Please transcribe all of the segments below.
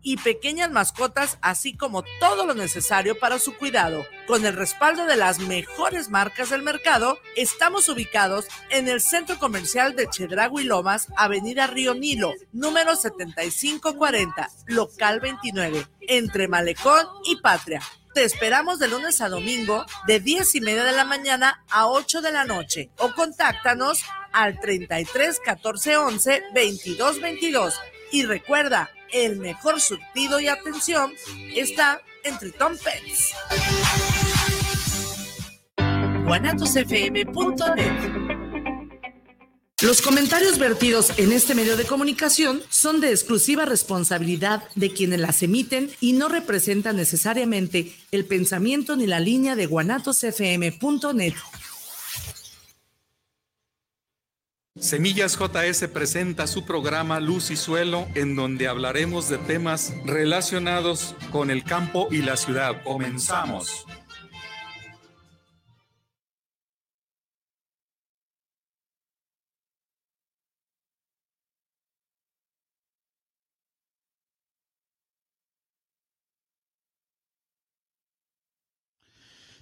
y pequeñas mascotas, así como todo lo necesario para su cuidado. Con el respaldo de las mejores marcas del mercado, estamos ubicados en el Centro Comercial de Chedragui Lomas, Avenida Río Nilo, número 7540, local 29, entre Malecón y Patria. Te esperamos de lunes a domingo de 10 y media de la mañana a 8 de la noche o contáctanos al 33 14 11 22 22. Y recuerda, el mejor surtido y atención está entre Tom Pets. Los comentarios vertidos en este medio de comunicación son de exclusiva responsabilidad de quienes las emiten y no representan necesariamente el pensamiento ni la línea de guanatosfm.net. Semillas JS presenta su programa Luz y Suelo, en donde hablaremos de temas relacionados con el campo y la ciudad. Comenzamos.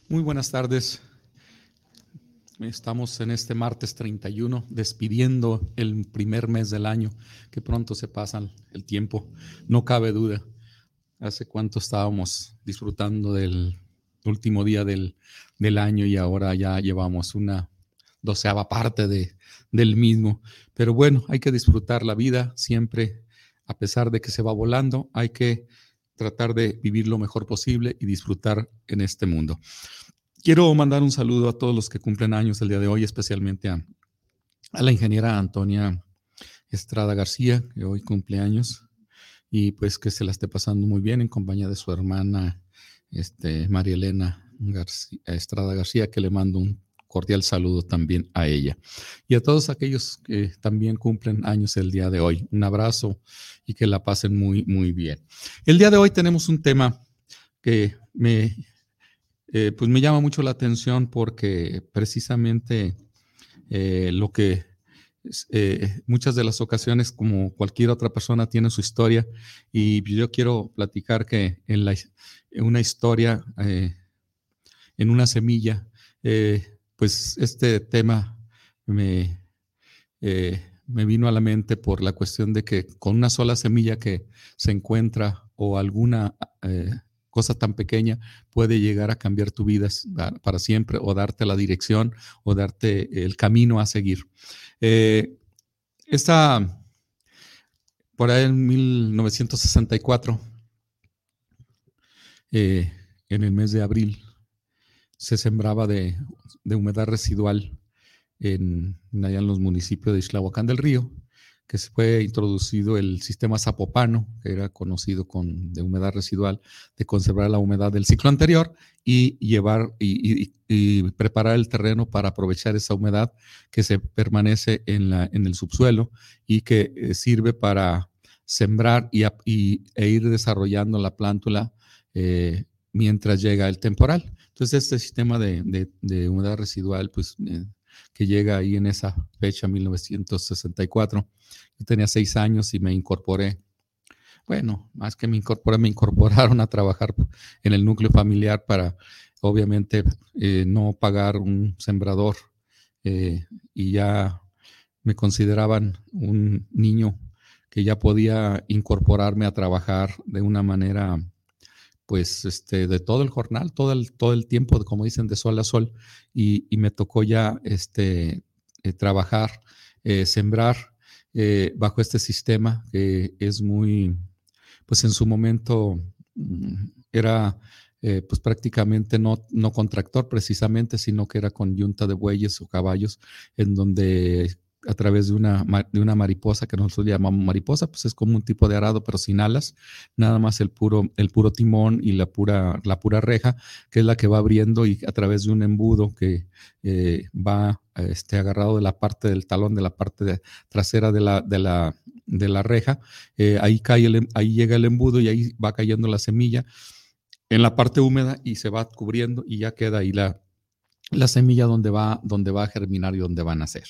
Muy buenas tardes. Estamos en este martes 31 despidiendo el primer mes del año, que pronto se pasa el tiempo, no cabe duda. Hace cuánto estábamos disfrutando del último día del, año y ahora ya llevamos una doceava parte de, del mismo. Pero bueno, hay que disfrutar la vida siempre, a pesar de que se va volando, hay que tratar de vivir lo mejor posible y disfrutar en este mundo. Quiero mandar un saludo a todos los que cumplen años el día de hoy, especialmente a, la ingeniera Antonia Estrada García, que hoy cumple años, y pues que se la esté pasando muy bien en compañía de su hermana este, María Elena Estrada García, que le mando un cordial saludo también a ella. Y a todos aquellos que también cumplen años el día de hoy, un abrazo y que la pasen muy, muy bien. El día de hoy tenemos un tema que me eh, pues me llama mucho la atención porque precisamente eh, lo que eh, muchas de las ocasiones, como cualquier otra persona, tiene su historia. Y yo quiero platicar que en, una historia, en una semilla, pues este tema me, me vino a la mente por la cuestión de que con una sola semilla que se encuentra o alguna cosa tan pequeña puede llegar a cambiar tu vida para siempre o darte la dirección o darte el camino a seguir. Eh, esta, por ahí en 1964, eh, en el mes de abril, se sembraba de, humedad residual en, allá en los municipios de Islahuacán del Río que fue introducido el sistema Zapopano, que era conocido con, de humedad residual, de conservar la humedad del ciclo anterior y llevar y, preparar el terreno para aprovechar esa humedad que se permanece en, la, en el subsuelo y que eh, sirve para sembrar y, e ir desarrollando la plántula eh, mientras llega el temporal. Entonces, este sistema de, de humedad residual, pues eh, que llega ahí en esa fecha, 1964. Yo tenía seis años y me incorporé. Bueno, más que me incorporé, me incorporaron a trabajar en el núcleo familiar para, obviamente, eh, no pagar un sembrador eh, y ya me consideraban un niño que ya podía incorporarme a trabajar de una manera pues este, de todo el jornal, todo el, todo el tiempo, como dicen, de sol a sol, y, me tocó ya este, eh, trabajar, eh, sembrar eh, bajo este sistema que es muy, pues en su momento mm, era pues prácticamente no, no con tractor precisamente, sino que era con yunta de bueyes o caballos, en donde a través de una, de una mariposa que nosotros llamamos mariposa, pues es como un tipo de arado, pero sin alas, nada más el puro, el puro timón y la pura, la pura reja, que es la que va abriendo y a través de un embudo que eh, va este, agarrado de la parte del talón, de la parte trasera de la, de la, de la reja, eh, ahí, cae el, ahí llega el embudo y ahí va cayendo la semilla en la parte húmeda y se va cubriendo y ya queda ahí la, la semilla donde va, donde va a germinar y donde va a nacer.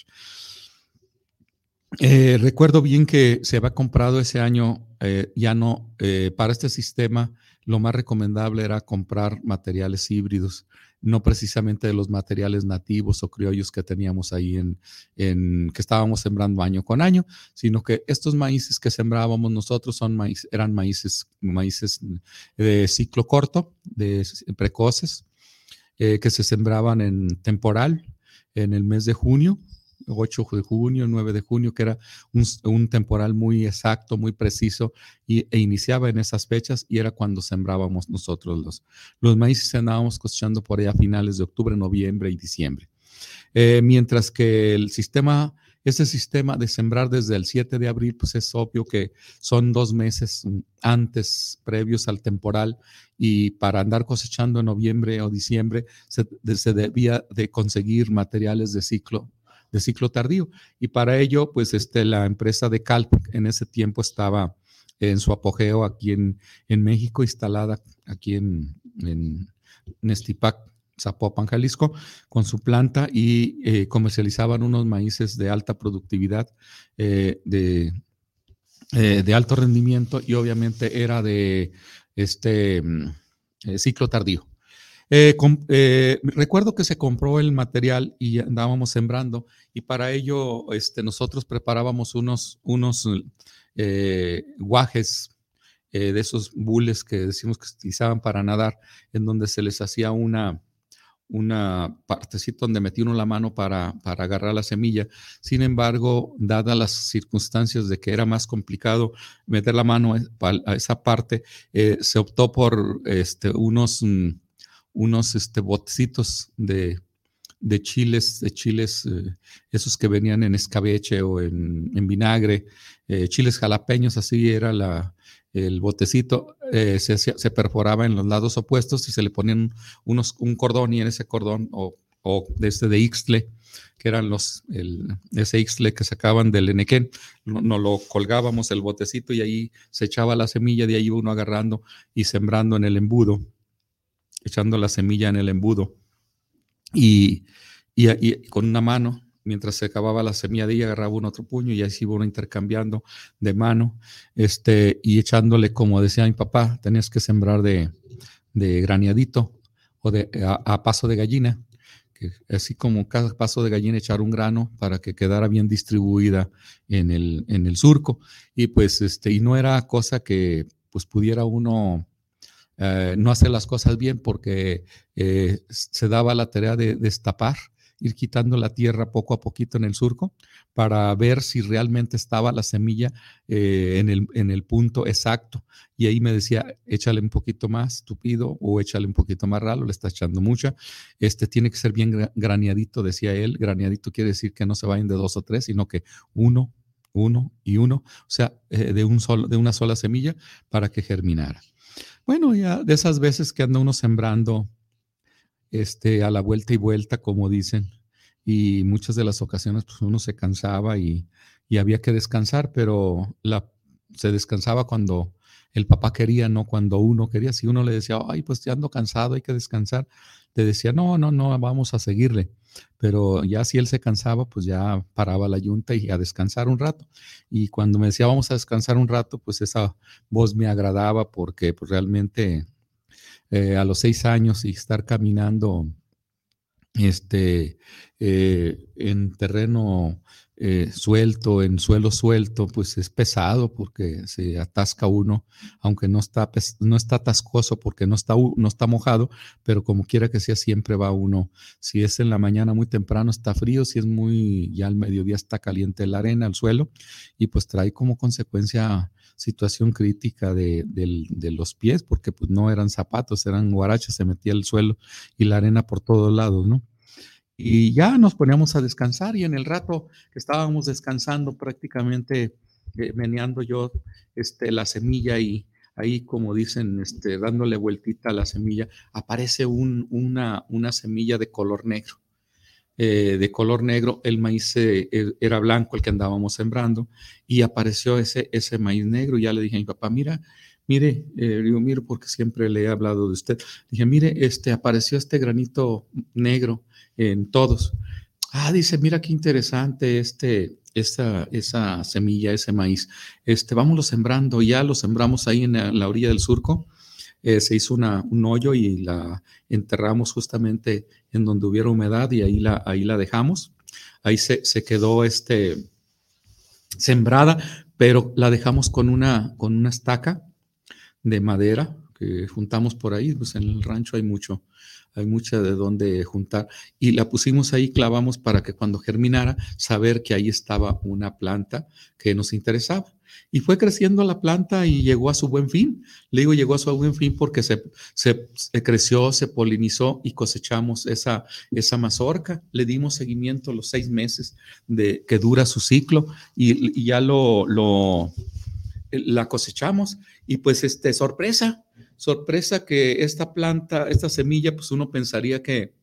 Eh, recuerdo bien que se había comprado ese año, eh, ya no, para este sistema, lo más recomendable era comprar materiales híbridos no precisamente de los materiales nativos o criollos que teníamos ahí en, que estábamos sembrando año con año, sino que estos maíces que sembrábamos nosotros son eran maíces, maíces de ciclo corto, de precoces, eh, que se sembraban en temporal en el mes de junio 8 de junio, 9 de junio, que era un, temporal muy exacto, muy preciso, y, e iniciaba en esas fechas y era cuando sembrábamos nosotros los, los maíces, andábamos cosechando por ahí a finales de octubre, noviembre y diciembre. Eh, mientras que el sistema, ese sistema de sembrar desde el 7 de abril, pues es obvio que son dos meses antes, previos al temporal, y para andar cosechando en noviembre o diciembre se, se debía de conseguir materiales de ciclo de ciclo tardío. Y para ello, pues este, la empresa de Calp en ese tiempo estaba en su apogeo aquí en, en México, instalada aquí en, en Nestipac, Zapopan, Jalisco, con su planta y eh, comercializaban unos maíces de alta productividad, eh, de, eh, de, alto rendimiento y obviamente era de este mm, ciclo tardío. Eh, eh, recuerdo que se compró el material y andábamos sembrando y para ello este, nosotros preparábamos unos, unos eh, guajes de esos bules que decimos que se utilizaban para nadar, en donde se les hacía una, una partecita donde metía uno la mano para, para, agarrar la semilla. Sin embargo, dadas las circunstancias de que era más complicado meter la mano a esa parte, se optó por este, unos... Mm, unos este, botecitos de, chiles, de chiles, eh, esos que venían en escabeche o en, vinagre, eh, chiles jalapeños, así era la, el botecito, eh, se, perforaba en los lados opuestos y se le ponían unos, un cordón y en ese cordón o, o de este de Ixtle, que eran los, el, ese Ixtle que sacaban del Enequén, nos no lo colgábamos el botecito y ahí se echaba la semilla, de ahí uno agarrando y sembrando en el embudo echando la semilla en el embudo y, con una mano, mientras se acababa la semilla de ella, agarraba un otro puño y así iba uno intercambiando de mano este, y echándole, como decía mi papá, tenías que sembrar de, de graneadito o de, a, paso de gallina, así como cada paso de gallina echar un grano para que quedara bien distribuida en el, en el surco. Y pues, este, y no era cosa que pues pudiera uno eh, no hacer las cosas bien porque eh, se daba la tarea de destapar, ir quitando la tierra poco a poquito en el surco para ver si realmente estaba la semilla eh, en, el, en, el, punto exacto. Y ahí me decía, échale un poquito más tupido o échale un poquito más ralo, le está echando mucha. Este tiene que ser bien graneadito, decía él. Graneadito quiere decir que no se vayan de dos o tres, sino que uno, uno y uno, o sea, de, un solo, de una sola semilla para que germinara. Bueno, ya de esas veces que anda uno sembrando este, a la vuelta y vuelta, como dicen, y muchas de las ocasiones pues uno se cansaba y, había que descansar, pero la, se descansaba cuando el papá quería, no cuando uno quería. Si uno le decía, ay, pues ya ando cansado, hay que descansar, te decía, no, no, no, vamos a seguirle. Pero ya si él se cansaba, pues ya paraba la yunta y a descansar un rato. Y cuando me decía, vamos a descansar un rato, pues esa voz me agradaba porque pues, realmente eh, a los seis años y estar caminando este, eh, en terreno eh, suelto, en suelo suelto, pues es pesado porque se atasca uno, aunque no está, no está atascoso porque no está, no está mojado, pero como quiera que sea, siempre va uno. Si es en la mañana muy temprano, está frío, si es muy, ya al mediodía está caliente la arena, el suelo, y pues trae como consecuencia situación crítica de, de, los pies, porque pues no eran zapatos, eran guaraches, se metía el suelo y la arena por todos lados, ¿no? Y ya nos poníamos a descansar y en el rato que estábamos descansando prácticamente eh, meneando yo este, la semilla y ahí como dicen, este, dándole vueltita a la semilla, aparece un, una, una semilla de color negro. Eh, de color negro, el maíz eh, e, era blanco el que andábamos sembrando y apareció ese, ese maíz negro. Y ya le dije a mi papá, mira, mire, digo, mire, porque siempre le he hablado de usted. Dije, mire, este apareció este granito negro en todos. Ah, dice, mira qué interesante este, esa, esa semilla, ese maíz. Este, vámonos sembrando, ya lo sembramos ahí en la, orilla del surco. Eh, se hizo una, un hoyo y la enterramos justamente en donde hubiera humedad y ahí la, ahí la dejamos. Ahí se, se quedó este, sembrada, pero la dejamos con una, con una estaca de madera que juntamos por ahí, pues en el rancho hay mucho, hay mucha de dónde juntar. Y la pusimos ahí, clavamos para que cuando germinara, saber que ahí estaba una planta que nos interesaba. Y fue creciendo la planta y llegó a su buen fin. Le digo, llegó a su buen fin porque se, se, creció, se polinizó y cosechamos esa, esa mazorca. Le dimos seguimiento los seis meses de, que dura su ciclo y, y ya lo, lo, la cosechamos. Y pues, este, sorpresa, sorpresa que esta planta, esta semilla, pues uno pensaría que,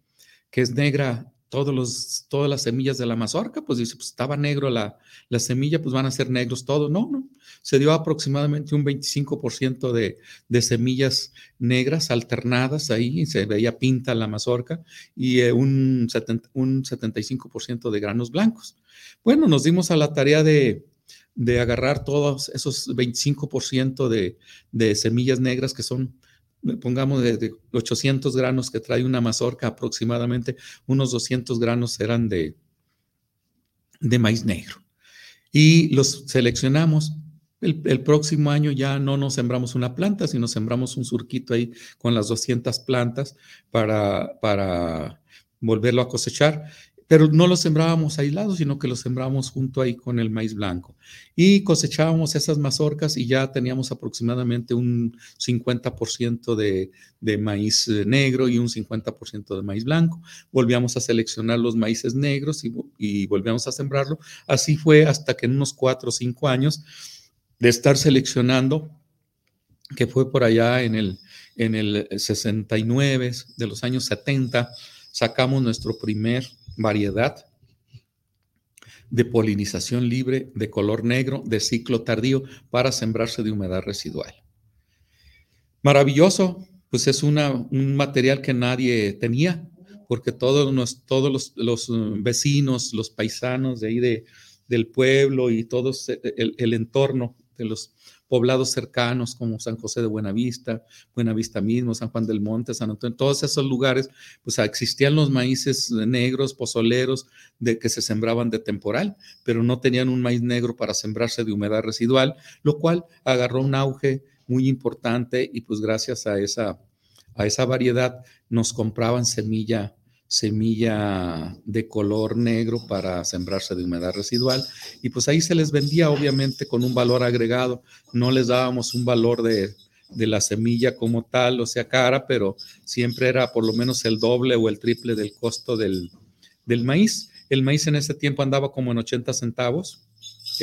que es negra todos los, todas las semillas de la mazorca, pues dice, pues estaba negro la, la semilla, pues van a ser negros todos. No, no, se dio aproximadamente un 25% de, de semillas negras alternadas ahí, se veía pinta la mazorca, y eh, un, un 75% de granos blancos. Bueno, nos dimos a la tarea de, de agarrar todos esos 25% de, de semillas negras que son, pongamos, de, 800 granos que trae una mazorca aproximadamente, unos 200 granos eran de, de maíz negro. Y los seleccionamos. El, el, próximo año ya no nos sembramos una planta, sino sembramos un surquito ahí con las 200 plantas para, para volverlo a cosechar pero no lo sembrábamos aislados, sino que lo sembrábamos junto ahí con el maíz blanco. Y cosechábamos esas mazorcas y ya teníamos aproximadamente un 50% de, de, maíz eh, negro y un 50% de maíz blanco. Volvíamos a seleccionar los maíces negros y, y volvíamos a sembrarlo. Así fue hasta que en unos cuatro o cinco años de estar seleccionando, que fue por allá en el, en el 69, de los años 70, sacamos nuestro primer variedad de polinización libre de color negro de ciclo tardío para sembrarse de humedad residual. Maravilloso, pues es una, un material que nadie tenía, porque todos, todos los, uh, vecinos, los paisanos de ahí de, del pueblo y todo el, el entorno de los poblados cercanos como San José de Buenavista, Buenavista mismo, San Juan del Monte, San Antonio, todos esos lugares, pues existían los maíces negros, pozoleros, de que se sembraban de temporal, pero no tenían un maíz negro para sembrarse de humedad residual, lo cual agarró un auge muy importante y pues gracias a esa, a esa variedad nos compraban semilla semilla de color negro para sembrarse de humedad residual. Y pues ahí se les vendía obviamente con un valor agregado. No les dábamos un valor de, la semilla como tal, o sea, cara, pero siempre era por lo menos el doble o el triple del costo del, del maíz. El maíz en ese tiempo andaba como en 80 centavos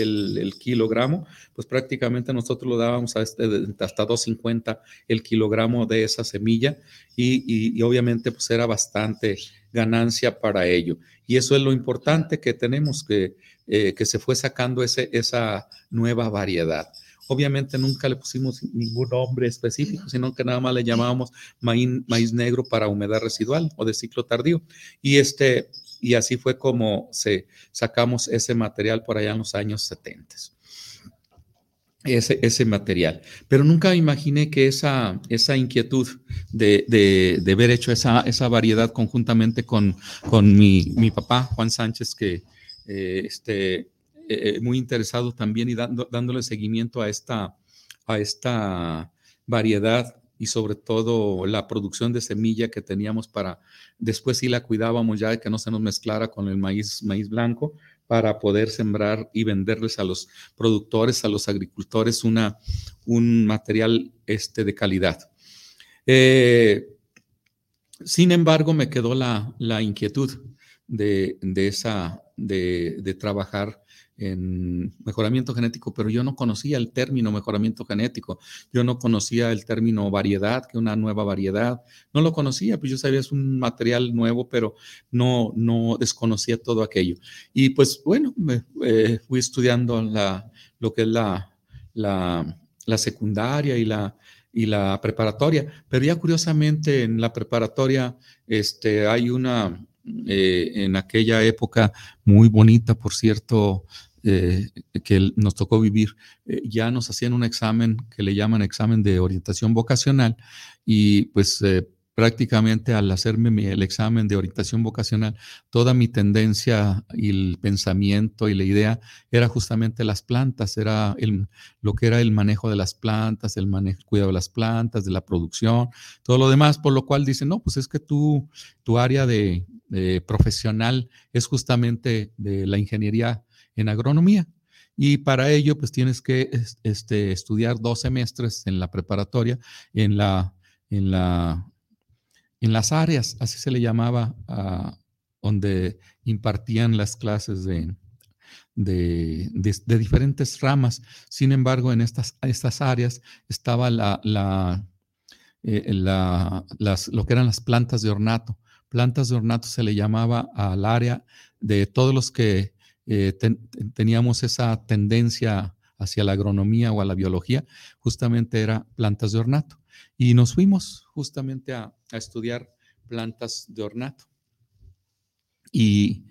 el, kilogramo, pues prácticamente nosotros lo dábamos a este, hasta 2.50 el kilogramo de esa semilla y, obviamente pues era bastante ganancia para ello. Y eso es lo importante que tenemos, que, eh, que se fue sacando ese, esa nueva variedad. Obviamente nunca le pusimos ningún nombre específico, sino que nada más le llamábamos maíz, maíz negro para humedad residual o de ciclo tardío. Y este, y así fue como se sacamos ese material por allá en los años 70. Ese, ese material. Pero nunca imaginé que esa, esa inquietud de, de, haber hecho esa, esa variedad conjuntamente con, con mi, mi papá, Juan Sánchez, que eh, este, eh, eh, muy interesado también y dando, dándole seguimiento a esta, a esta variedad y sobre todo la producción de semilla que teníamos para después sí la cuidábamos ya de que no se nos mezclara con el maíz, maíz blanco para poder sembrar y venderles a los productores, a los agricultores una, un material este, de calidad. Eh, sin embargo, me quedó la, la inquietud de, de esa, de, de trabajar en mejoramiento genético, pero yo no conocía el término mejoramiento genético, yo no conocía el término variedad, que una nueva variedad, no lo conocía, pues yo sabía es un material nuevo, pero no, no desconocía todo aquello. Y pues bueno, me, eh, fui estudiando la, lo que es la, la, la secundaria y la, y la preparatoria, pero ya curiosamente en la preparatoria este, hay una, eh, en aquella época muy bonita, por cierto, eh, que nos tocó vivir, eh, ya nos hacían un examen que le llaman examen de orientación vocacional y pues prácticamente al hacerme el examen de orientación vocacional, toda mi tendencia y el pensamiento y la idea era justamente las plantas, era el, lo que era el manejo de las plantas, el manejo, cuidado de las plantas, de la producción, todo lo demás, por lo cual dicen, no, pues es que tu área de, profesional es justamente de la ingeniería en agronomía. Y para ello, pues tienes que este, estudiar dos semestres en la preparatoria, en la, en la en las áreas, así se le llamaba, donde impartían las clases de, de, diferentes ramas. Sin embargo, en estas, estas áreas estaba la, la, eh, las, lo que eran las plantas de ornato. Plantas de ornato se le llamaba al área de todos los que eh, teníamos esa tendencia hacia la agronomía o a la biología, justamente era plantas de ornato. Y nos fuimos justamente a, estudiar plantas de ornato. Y,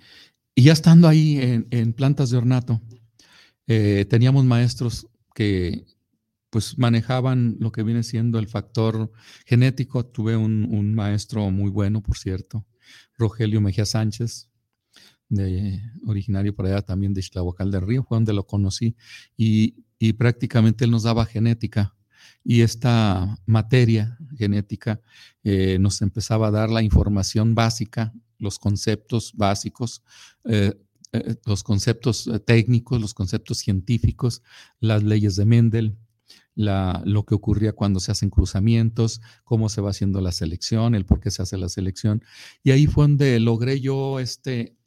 ya estando ahí en, plantas de ornato, eh, teníamos maestros que pues manejaban lo que viene siendo el factor genético. Tuve un, maestro muy bueno, por cierto, Rogelio Mejía Sánchez, de, originario por allá también de Ixtlahuacal del Río, fue donde lo conocí, y, y prácticamente él nos daba genética y esta materia genética eh, nos empezaba a dar la información básica, los conceptos básicos, eh, eh, los conceptos técnicos, los conceptos científicos, las leyes de Mendel, lo que ocurría cuando se hacen cruzamientos, cómo se va haciendo la selección, el por qué se hace la selección. Y ahí fue donde logré yo este,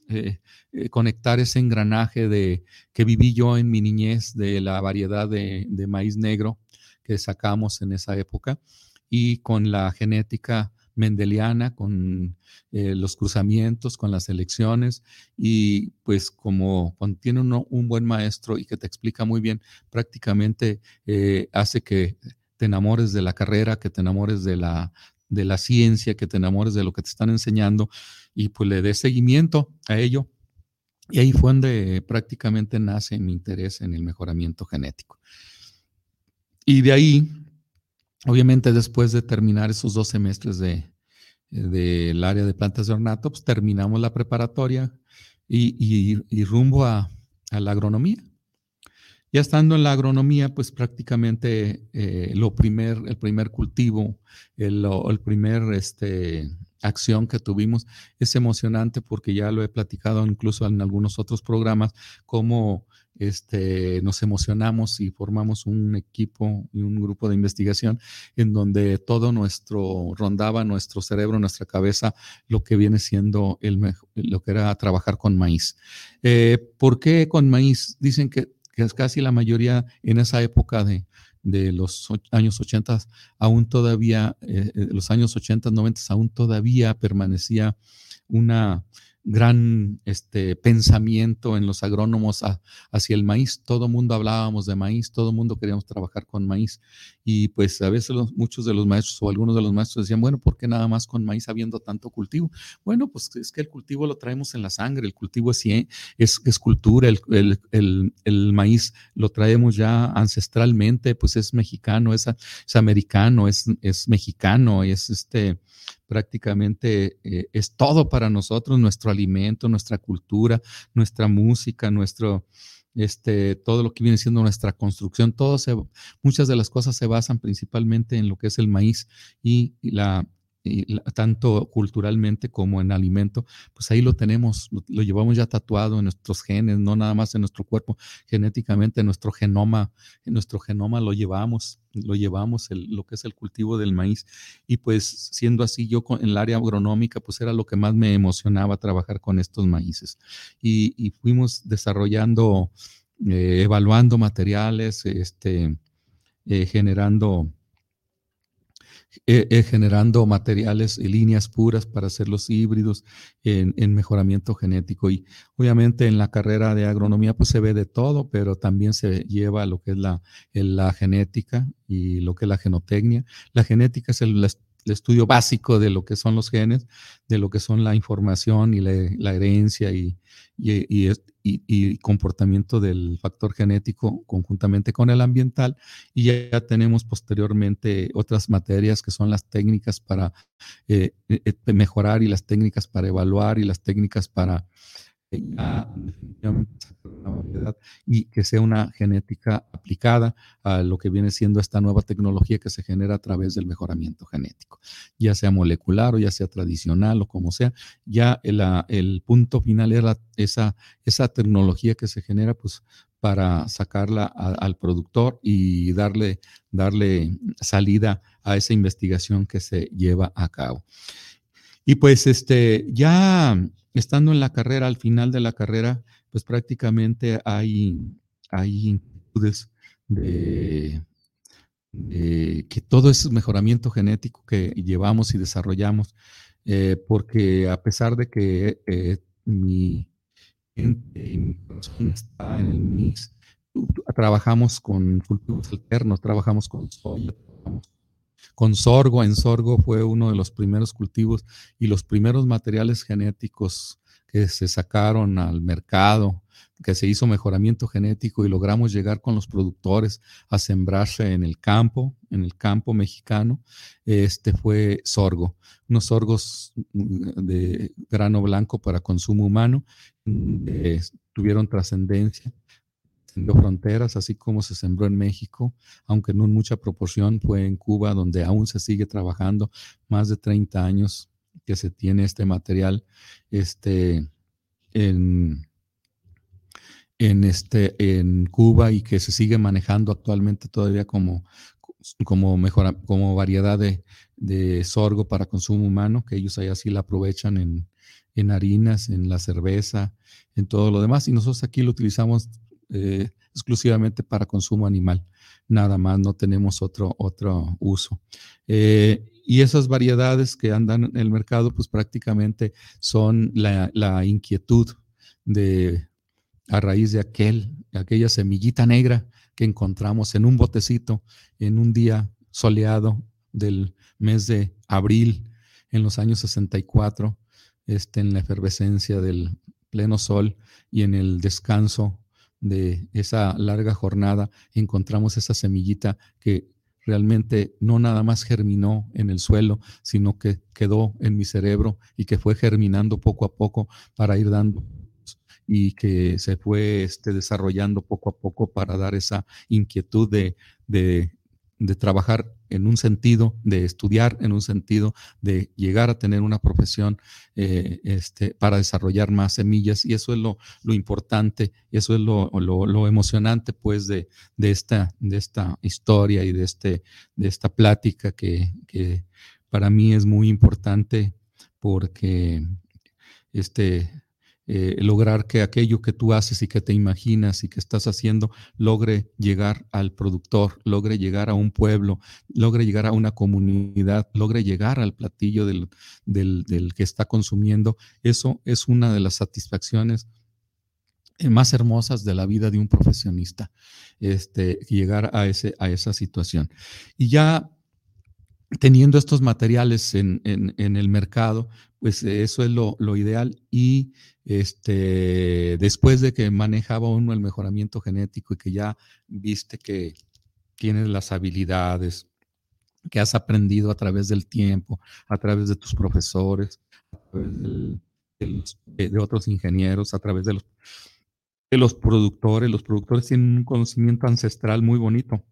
conectar ese engranaje de, que viví yo en mi niñez de la variedad de, maíz negro que sacamos en esa época y con la genética mendeliana, con eh, los cruzamientos, con las elecciones y pues como cuando tiene uno un buen maestro y que te explica muy bien, prácticamente eh, hace que te enamores de la carrera, que te enamores de la, de la ciencia, que te enamores de lo que te están enseñando y pues le des seguimiento a ello. Y ahí fue donde prácticamente nace mi interés en el mejoramiento genético. Y de ahí, obviamente después de terminar esos dos semestres de, del área de plantas de ornato, pues terminamos la preparatoria y, rumbo a, la agronomía. Ya estando en la agronomía, pues prácticamente eh, lo primer, el primer cultivo, el, primer este, acción que tuvimos es emocionante porque ya lo he platicado incluso en algunos otros programas, como este, nos emocionamos y formamos un equipo y un grupo de investigación en donde todo nuestro, rondaba nuestro cerebro, nuestra cabeza, lo que viene siendo el, lo que era trabajar con maíz. Eh, ¿Por qué con maíz? Dicen que, que es casi la mayoría en esa época de, de los años 80, aún todavía, eh, eh, los años 80, 90, aún todavía permanecía una, gran este, pensamiento en los agrónomos hacia el maíz. Todo mundo hablábamos de maíz, todo mundo queríamos trabajar con maíz. Y pues a veces muchos de los maestros o algunos de los maestros decían, bueno, ¿por qué nada más con maíz habiendo tanto cultivo? Bueno, pues es que el cultivo lo traemos en la sangre, el cultivo es, es, cultura, el, el, el, maíz lo traemos ya ancestralmente, pues es mexicano, es, es americano, es, es mexicano, es este prácticamente eh, es todo para nosotros, nuestro alimento, nuestra cultura, nuestra música, nuestro, este, todo lo que viene siendo nuestra construcción, todo muchas de las cosas se basan principalmente en lo que es el maíz y la, tanto culturalmente como en alimento, pues ahí lo tenemos, lo, llevamos ya tatuado en nuestros genes, no nada más en nuestro cuerpo, genéticamente, en nuestro genoma, en nuestro genoma lo llevamos, lo llevamos lo que es el cultivo del maíz. Y pues siendo así, yo en el área agronómica, pues era lo que más me emocionaba trabajar con estos maíces. Y, fuimos desarrollando, eh, evaluando materiales, este, eh, generando generando materiales y líneas puras para hacer los híbridos en, mejoramiento genético. Y obviamente en la carrera de agronomía pues se ve de todo, pero también se lleva lo que es la, la genética y lo que es la genotecnia. La genética es el estudio básico de lo que son los genes, de lo que son la información y la, herencia y, y, comportamiento del factor genético conjuntamente con el ambiental. Y ya, tenemos posteriormente otras materias que son las técnicas para eh, eh, mejorar y las técnicas para evaluar y las técnicas para y que sea una genética aplicada a lo que viene siendo esta nueva tecnología que se genera a través del mejoramiento genético, ya sea molecular o ya sea tradicional o como sea, ya el, el punto final era esa, esa tecnología que se genera pues para sacarla al productor y darle, darle salida a esa investigación que se lleva a cabo. Y pues este, ya estando en la carrera, al final de la carrera, pues prácticamente hay, hay inquietudes de, que todo ese mejoramiento genético que llevamos y desarrollamos, eh, porque a pesar de que eh, mi gente está en el mix, trabajamos con cultivos alternos, trabajamos con soya, trabajamos con sorgo. En sorgo fue uno de los primeros cultivos y los primeros materiales genéticos que se sacaron al mercado, que se hizo mejoramiento genético y logramos llegar con los productores a sembrarse en el campo, en el campo mexicano, este fue sorgo, unos sorgos mm, de grano blanco para consumo humano, eh, tuvieron trascendencia fronteras, así como se sembró en México, aunque no en mucha proporción, fue en Cuba, donde aún se sigue trabajando más de 30 años que se tiene este material este, en, en, este, en Cuba y que se sigue manejando actualmente todavía como, como, mejora, como variedad de, de, sorgo para consumo humano, que ellos allá sí la aprovechan en, en harinas, en la cerveza, en todo lo demás. Y nosotros aquí lo utilizamos eh, exclusivamente para consumo animal. Nada más, no tenemos otro, otro uso. Eh, y esas variedades que andan en el mercado, pues prácticamente son la, inquietud de, a raíz de aquel, aquella semillita negra que encontramos en un botecito en un día soleado del mes de abril en los años 64, este, en la efervescencia del pleno sol y en el descanso de esa larga jornada encontramos esa semillita que realmente no nada más germinó en el suelo, sino que quedó en mi cerebro y que fue germinando poco a poco para ir dando y que se fue este, desarrollando poco a poco para dar esa inquietud de, de, de trabajar en un sentido, de estudiar en un sentido, de llegar a tener una profesión eh, este, para desarrollar más semillas. Y eso es lo, lo importante, eso es lo, lo, emocionante pues de, de, esta, de esta historia y de, este, de esta plática que, que para mí es muy importante porque este, eh, lograr que aquello que tú haces y que te imaginas y que estás haciendo logre llegar al productor, logre llegar a un pueblo, logre llegar a una comunidad, logre llegar al platillo del, del, que está consumiendo. Eso es una de las satisfacciones eh, más hermosas de la vida de un profesionista, este, llegar a, ese, a esa situación. Y ya teniendo estos materiales en, el mercado, pues eso es lo, ideal. Y este, después de que manejaba uno el mejoramiento genético y que ya viste que tienes las habilidades que has aprendido a través del tiempo, a través de tus profesores, a través de, otros ingenieros, a través de los productores. Los productores tienen un conocimiento ancestral muy bonito.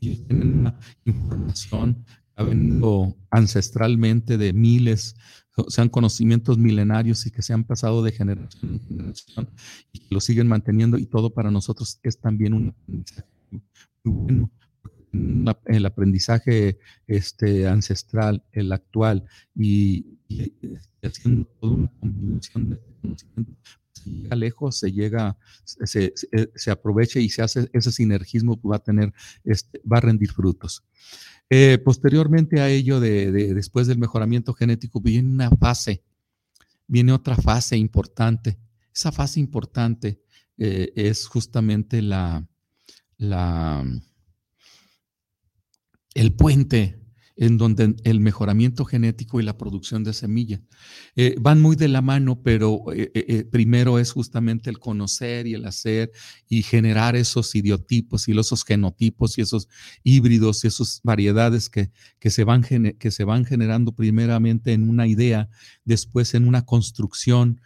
Y tienen una información ha venido ancestralmente de miles, sean conocimientos milenarios y que se han pasado de generación en generación y que lo siguen manteniendo y todo para nosotros es también un aprendizaje muy bueno. El aprendizaje este, ancestral, el actual y, haciendo toda una combinación de conocimiento, se llega lejos, se llega, se, se, aprovecha y se hace ese sinergismo que va a tener, este, va a rendir frutos. Eh, posteriormente a ello, de, después del mejoramiento genético, viene una fase, viene otra fase importante. Esa fase importante eh, es justamente la, la, el puente en donde el mejoramiento genético y la producción de semilla eh, van muy de la mano, pero eh, eh, primero es justamente el conocer y el hacer y generar esos idiotipos y esos genotipos y esos híbridos y esas variedades que, que, se van, que se van generando primeramente en una idea, después en una construcción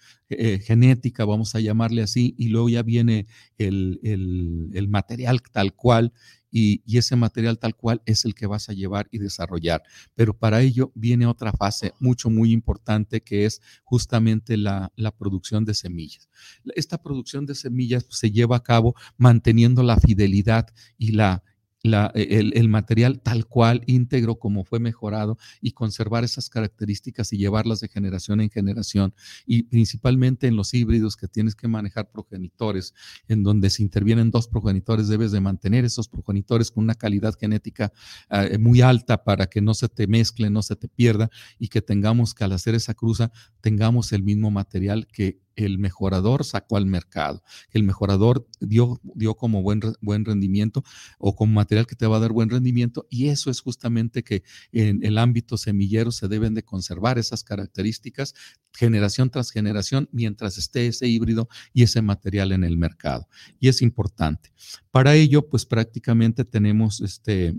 genética, vamos a llamarle así, y luego ya viene el, el, el material tal cual y, ese material tal cual es el que vas a llevar y desarrollar. Pero para ello viene otra fase mucho, muy importante que es justamente la, producción de semillas. Esta producción de semillas se lleva a cabo manteniendo la fidelidad y la el, material tal cual, íntegro como fue mejorado y conservar esas características y llevarlas de generación en generación. Y principalmente en los híbridos que tienes que manejar progenitores, en donde se intervienen dos progenitores, debes de mantener esos progenitores con una calidad genética eh, muy alta para que no se te mezcle, no se te pierda y que tengamos que al hacer esa cruza tengamos el mismo material que el mejorador sacó al mercado, que el mejorador dio, dio como buen, buen rendimiento o como material que te va a dar buen rendimiento y eso es justamente que en el ámbito semillero se deben de conservar esas características generación tras generación mientras esté ese híbrido y ese material en el mercado. Y es importante. Para ello, pues prácticamente tenemos este,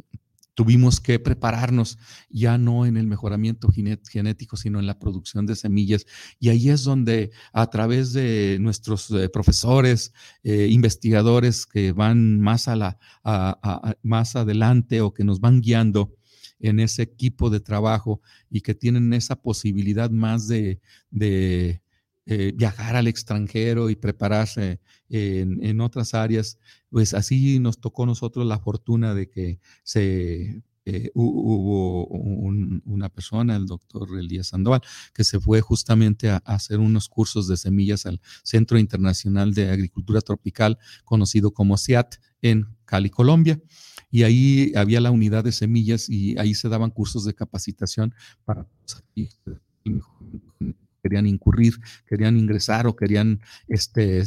tuvimos que prepararnos ya no en el mejoramiento genético, sino en la producción de semillas. Y ahí es donde a través de nuestros eh, profesores, eh, investigadores que van más, a la, más adelante o que nos van guiando, en ese equipo de trabajo y que tienen esa posibilidad más de, eh, viajar al extranjero y prepararse en, otras áreas, pues así nos tocó a nosotros la fortuna de que se eh, hubo una persona, el doctor Elías Sandoval, que se fue justamente a, hacer unos cursos de semillas al Centro Internacional de Agricultura Tropical, conocido como CIAT, en Cali, Colombia. Y ahí había la unidad de semillas y ahí se daban cursos de capacitación para querían incurrir, querían ingresar o querían este,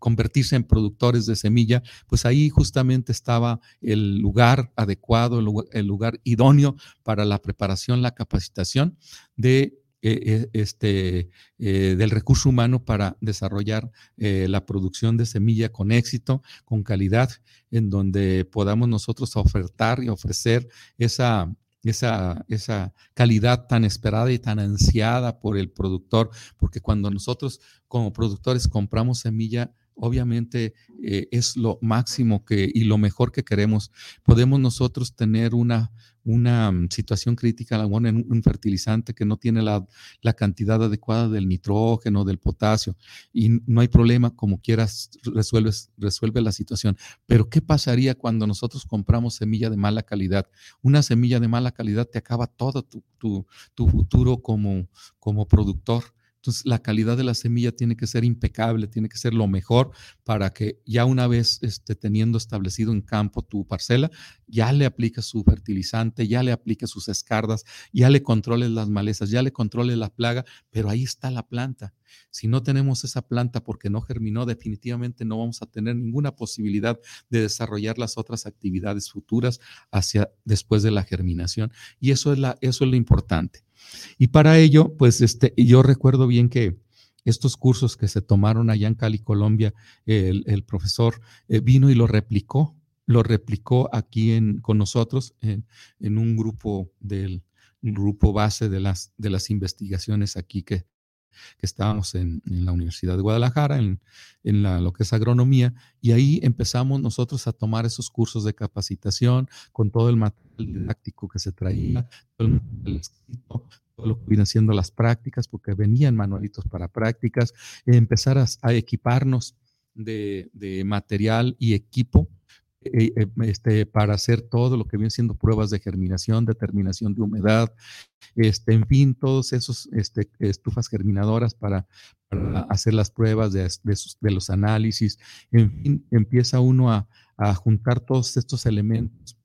convertirse en productores de semilla, pues ahí justamente estaba el lugar adecuado, el lugar, idóneo para la preparación, la capacitación eh, eh, este, eh, del recurso humano para desarrollar la producción de semilla con éxito, con calidad, en donde podamos nosotros ofertar y ofrecer esa, esa, esa calidad tan esperada y tan ansiada por el productor, porque cuando nosotros como productores compramos semilla, obviamente eh, es lo máximo que y lo mejor que queremos. Podemos nosotros tener una, una mm, situación crítica en un fertilizante que no tiene la, la, cantidad adecuada del nitrógeno, del potasio, y no hay problema, como quieras, resuelves, resuelve la situación. Pero ¿qué pasaría cuando nosotros compramos semilla de mala calidad? Una semilla de mala calidad te acaba todo tu, tu, tu futuro como, como productor. Entonces, la calidad de la semilla tiene que ser impecable, tiene que ser lo mejor para que ya una vez este, teniendo establecido en campo tu parcela, ya le apliques su fertilizante, ya le apliques sus escardas, ya le controles las malezas, ya le controles la plaga, pero ahí está la planta. Si no tenemos esa planta porque no germinó, definitivamente no vamos a tener ninguna posibilidad de desarrollar las otras actividades futuras hacia después de la germinación. Y eso es, la, eso es lo importante. Y para ello, pues este, yo recuerdo bien que estos cursos que se tomaron allá en Cali, Colombia, el, profesor eh, vino y lo replicó, lo replicó aquí en, con nosotros en, un grupo del grupo base de las, de las investigaciones aquí que, que estábamos en, la Universidad de Guadalajara, en, en la, lo que es agronomía, y ahí empezamos nosotros a tomar esos cursos de capacitación con todo el material didáctico que se traía, todo lo que vienen siendo las prácticas, porque venían manualitos para prácticas, empezar a, equiparnos de, material y equipo este, para hacer todo lo que viene siendo pruebas de germinación, determinación de humedad, este, en fin, todos esos este, estufas germinadoras para, hacer las pruebas de, de, los análisis. En fin, empieza uno a, juntar todos estos elementos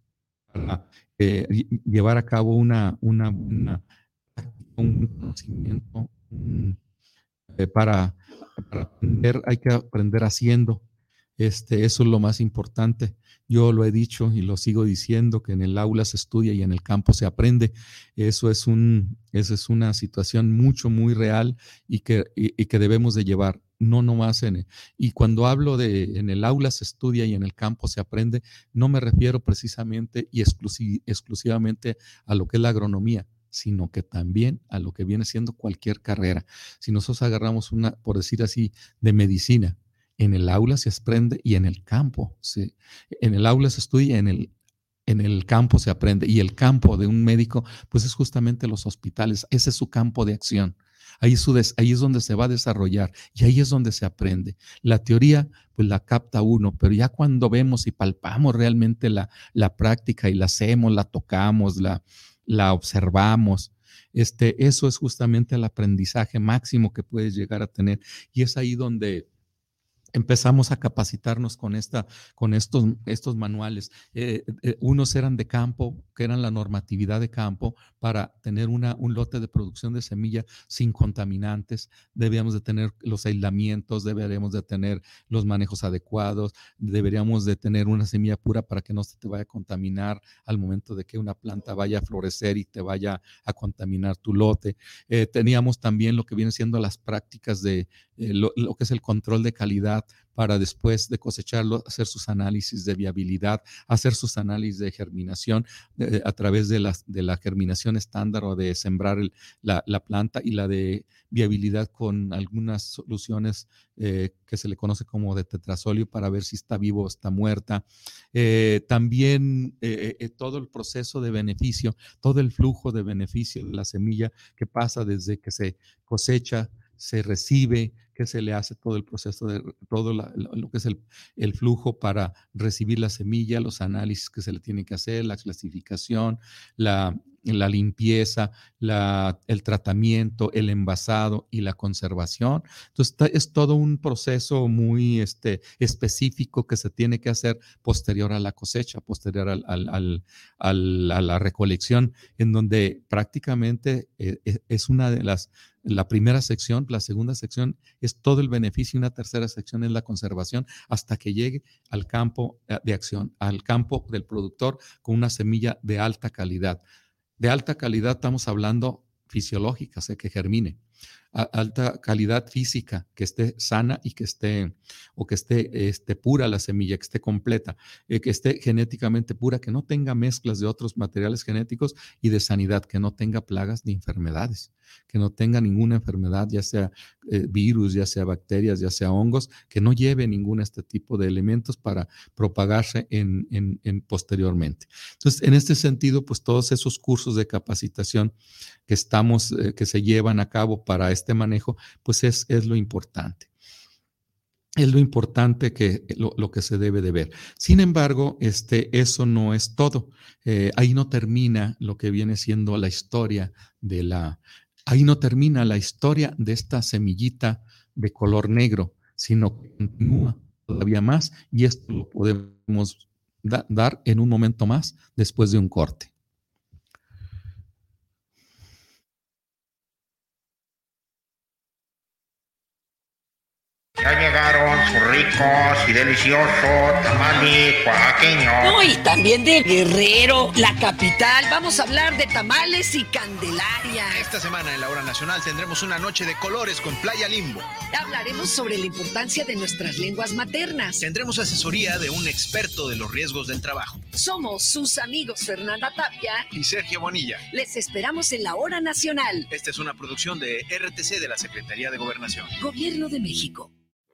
para eh, llevar a cabo una, una, un conocimiento para aprender, hay que aprender haciendo Este, eso es lo más importante. Yo lo he dicho y lo sigo diciendo, que en el aula se estudia y en el campo se aprende. Eso es, un, eso es una situación mucho, muy real y que, y, que debemos de llevar no nomás en... Y cuando hablo de en el aula se estudia y en el campo se aprende, no me refiero precisamente y exclusivamente a lo que es la agronomía, sino que también a lo que viene siendo cualquier carrera. Si nosotros agarramos una, por decir así, de medicina, en el aula se aprende y en el campo. Se, en el aula se estudia, en el, en el campo se aprende. Y el campo de un médico, pues es justamente los hospitales. Ese es su campo de acción. Ahí es, ahí es donde se va a desarrollar y ahí es donde se aprende. La teoría, pues la capta uno, pero ya cuando vemos y palpamos realmente la, la práctica y la hacemos, la tocamos, la, la observamos, este, eso es justamente el aprendizaje máximo que puedes llegar a tener. Y es ahí donde empezamos a capacitarnos con, esta, con estos, estos manuales. Eh, eh, unos eran de campo, que eran la normatividad de campo, para tener una, un lote de producción de semilla sin contaminantes. Debíamos de tener los aislamientos, deberíamos de tener los manejos adecuados, deberíamos de tener una semilla pura para que no se te vaya a contaminar al momento de que una planta vaya a florecer y te vaya a contaminar tu lote. Eh, teníamos también lo que viene siendo las prácticas de lo que es el control de calidad para después de cosecharlo hacer sus análisis de viabilidad, hacer sus análisis de germinación a través de la, de la germinación estándar o de sembrar la, planta y la de viabilidad con algunas soluciones eh, que se le conoce como de tetrasolio para ver si está vivo o está muerta. Eh, también eh, todo el proceso de beneficio, todo el flujo de beneficio de la semilla que pasa desde que se cosecha, se recibe, se le hace todo el proceso de todo lo que es el, flujo para recibir la semilla, los análisis que se le tienen que hacer, la clasificación, la, limpieza, el tratamiento, el envasado y la conservación. Entonces, es todo un proceso muy este, específico que se tiene que hacer posterior a la cosecha, posterior al, al, a la recolección, en donde prácticamente eh, e, es una de las, la primera sección, la segunda sección es todo el beneficio y una tercera sección es la conservación hasta que llegue al campo eh, de acción, al campo del productor con una semilla de alta calidad. De alta calidad estamos hablando fisiológica, o sea, que germine alta calidad física, que esté sana y que esté, o que esté, esté pura la semilla, que esté completa, eh, que esté genéticamente pura, que no tenga mezclas de otros materiales genéticos y de sanidad, que no tenga plagas ni enfermedades, que no tenga ninguna enfermedad, ya sea eh, virus, ya sea bacterias, ya sea hongos, que no lleve ningún este tipo de elementos para propagarse en, en posteriormente. Entonces, en este sentido, pues todos esos cursos de capacitación que estamos, eh, que se llevan a cabo para este manejo, pues es, es lo importante. Es lo importante que lo, que se debe de ver. Sin embargo, este, eso no es todo. Eh, ahí no termina lo que viene siendo la historia de la, ahí no termina la historia de esta semillita de color negro, sino que continúa todavía más y esto lo podemos dar en un momento más después de un corte. Ya llegaron sus ricos y deliciosos tamales oaxaqueños. No, y también de Guerrero, la capital. Vamos a hablar de tamales y candelaria. Esta semana en la hora nacional tendremos una noche de colores con Playa Limbo. Hablaremos sobre la importancia de nuestras lenguas maternas. Tendremos asesoría de un experto de los riesgos del trabajo. Somos sus amigos Fernanda Tapia y Sergio Bonilla. Les esperamos en la hora nacional. Esta es una producción de RTC de la Secretaría de Gobernación. Gobierno de México.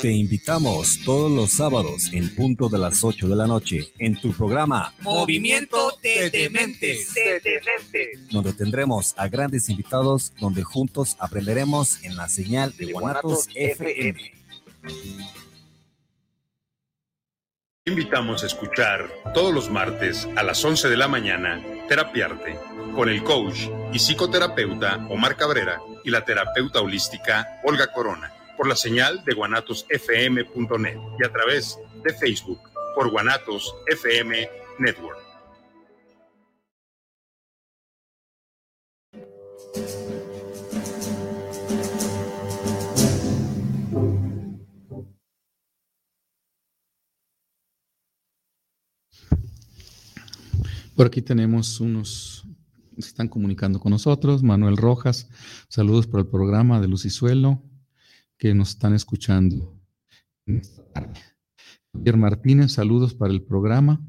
Te invitamos todos los sábados en punto de las 8 de la noche en tu programa Movimiento de Dementes. donde tendremos a grandes invitados donde juntos aprenderemos en la señal de Guanatos FM. invitamos a escuchar todos los martes a las 11 de la mañana Terapiarte con el coach y psicoterapeuta Omar Cabrera y la terapeuta holística Olga Corona por la señal de guanatosfm.net y a través de Facebook por Guanatos FM Network. Por aquí tenemos unos, se están comunicando con nosotros. Manuel Rojas, saludos por el programa de Lucisuelo, que nos están escuchando. Javier Martínez, saludos para el programa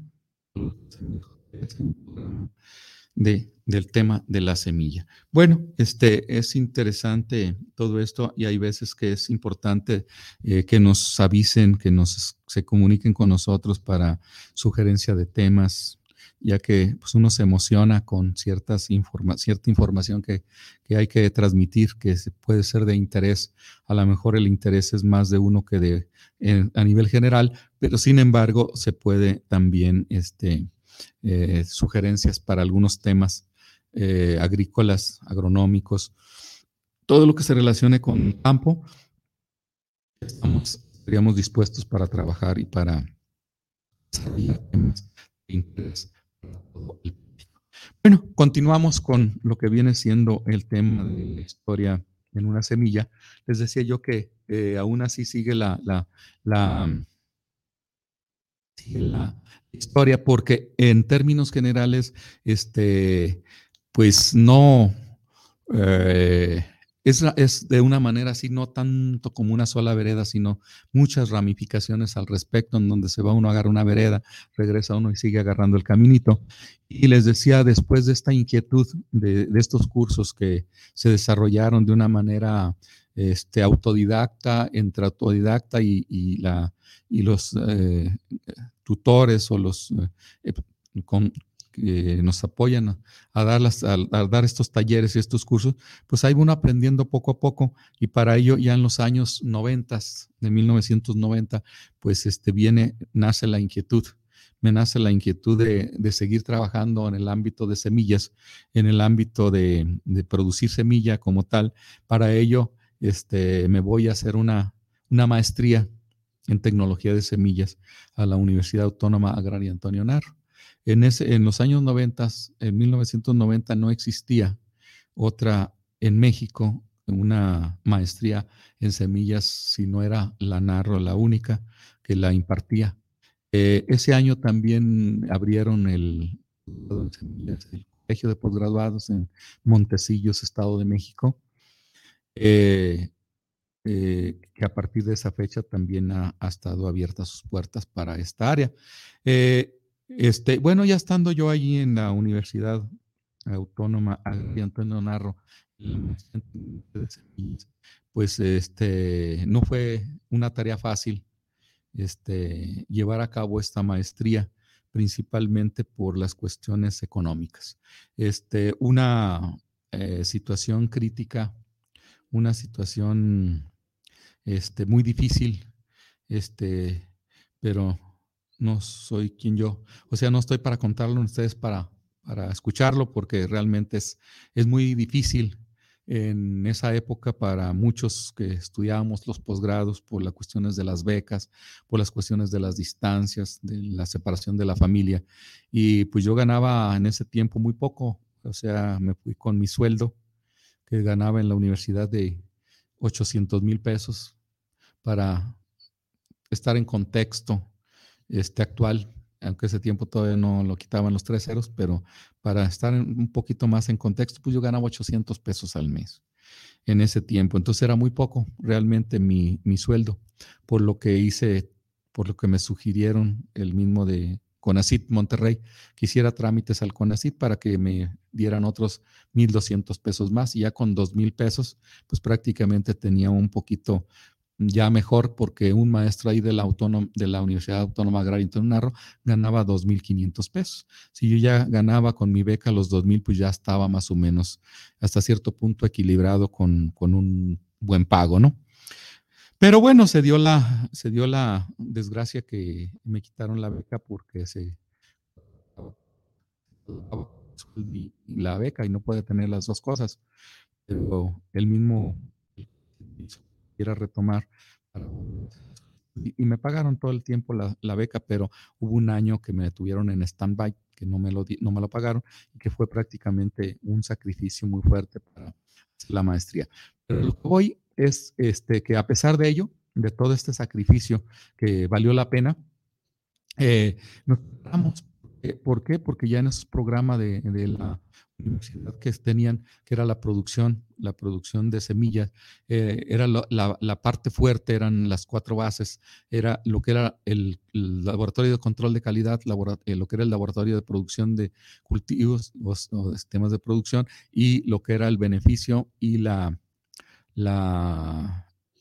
de, del tema de la semilla. Bueno, este es interesante todo esto y hay veces que es importante eh, que nos avisen, que nos se comuniquen con nosotros para sugerencia de temas, ya que pues, uno se emociona con ciertas informa cierta información que, que, hay que transmitir, que puede ser de interés. A lo mejor el interés es más de uno que de a nivel general, pero sin embargo se puede también este, eh, sugerencias para algunos temas eh, agrícolas, agronómicos, todo lo que se relacione con el campo, estamos, estaríamos dispuestos para trabajar y para temas de interés bueno, continuamos con lo que viene siendo el tema de la historia en una semilla. Les decía yo que eh, aún así sigue la, la, la, la, historia, porque en términos generales, este, pues no, eh, es, de una manera así, no tanto como una sola vereda, sino muchas ramificaciones al respecto, en donde se va uno a agarrar una vereda, regresa uno y sigue agarrando el caminito. Y les decía, después de esta inquietud de, estos cursos que se desarrollaron de una manera este, autodidacta, entre autodidacta y, la, y los eh, tutores o los eh, con, que nos apoyan a, dar a, dar estos talleres y estos cursos, pues ahí uno aprendiendo poco a poco y para ello ya en los años 90, de 1990, pues este viene, nace la inquietud, me nace la inquietud de, seguir trabajando en el ámbito de semillas, en el ámbito de, producir semilla como tal. Para ello, este, me voy a hacer una, una maestría en tecnología de semillas a la Universidad Autónoma Agraria Antonio Narro. En, ese, los años 90, en 1990, no existía otra en México, una maestría en semillas, si no era la Narro la única que la impartía. Eh, ese año también abrieron el, colegio de posgraduados en Montecillos, Estado de México, eh, eh, que a partir de esa fecha también ha, ha, estado abierta sus puertas para esta área. Este, bueno, ya estando yo allí en la Universidad Autónoma de Antonio Narro, pues este, no fue una tarea fácil este, llevar a cabo esta maestría, principalmente por las cuestiones económicas. Este, una eh, situación crítica, una situación este, muy difícil, este, pero no soy quien yo, o sea, no estoy para contarlo ustedes para, para escucharlo porque realmente es, es muy difícil en esa época para muchos que estudiábamos los posgrados por las cuestiones de las becas, por las cuestiones de las distancias, de la separación de la familia. Y pues yo ganaba en ese tiempo muy poco, o sea, me fui con mi sueldo que ganaba en la universidad de 800 mil pesos para estar en contexto este, actual, aunque ese tiempo todavía no lo quitaban los tres ceros, pero para estar un poquito más en contexto, pues yo ganaba 800 pesos al mes. en ese tiempo. Entonces era muy poco realmente mi, mi sueldo, por lo que hice, por lo que me sugirieron el mismo de Conacit Monterrey, que hiciera trámites al Conacit para que me dieran otros 1.200 pesos más y ya con 2.000 pesos, pues prácticamente tenía un poquito ya mejor porque un maestro ahí de la, de la Universidad Autónoma Agraria Narro ganaba 2.500 pesos. Si yo ya ganaba con mi beca los 2.000, pues ya estaba más o menos hasta cierto punto equilibrado con, con un buen pago, ¿no? Pero bueno, se dio la, se dio la desgracia que me quitaron la beca porque se la beca y no puede tener las dos cosas. Pero el mismo quiera retomar. y, me pagaron todo el tiempo la, beca, pero hubo un año que me tuvieron en stand-by, que no me, lo, no me lo pagaron y que fue prácticamente un sacrificio muy fuerte para la maestría. Pero lo que voy es este, que a pesar de ello, de todo este sacrificio que valió la pena, eh, nos damos ¿Por qué? Porque ya en esos programas de, de, la universidad que tenían, que era la producción, la producción de semillas, eh, era la, parte fuerte, eran las cuatro bases, era lo que era el, laboratorio de control de calidad, eh, lo que era el laboratorio de producción de cultivos o, o sistemas de producción y lo que era el beneficio y la,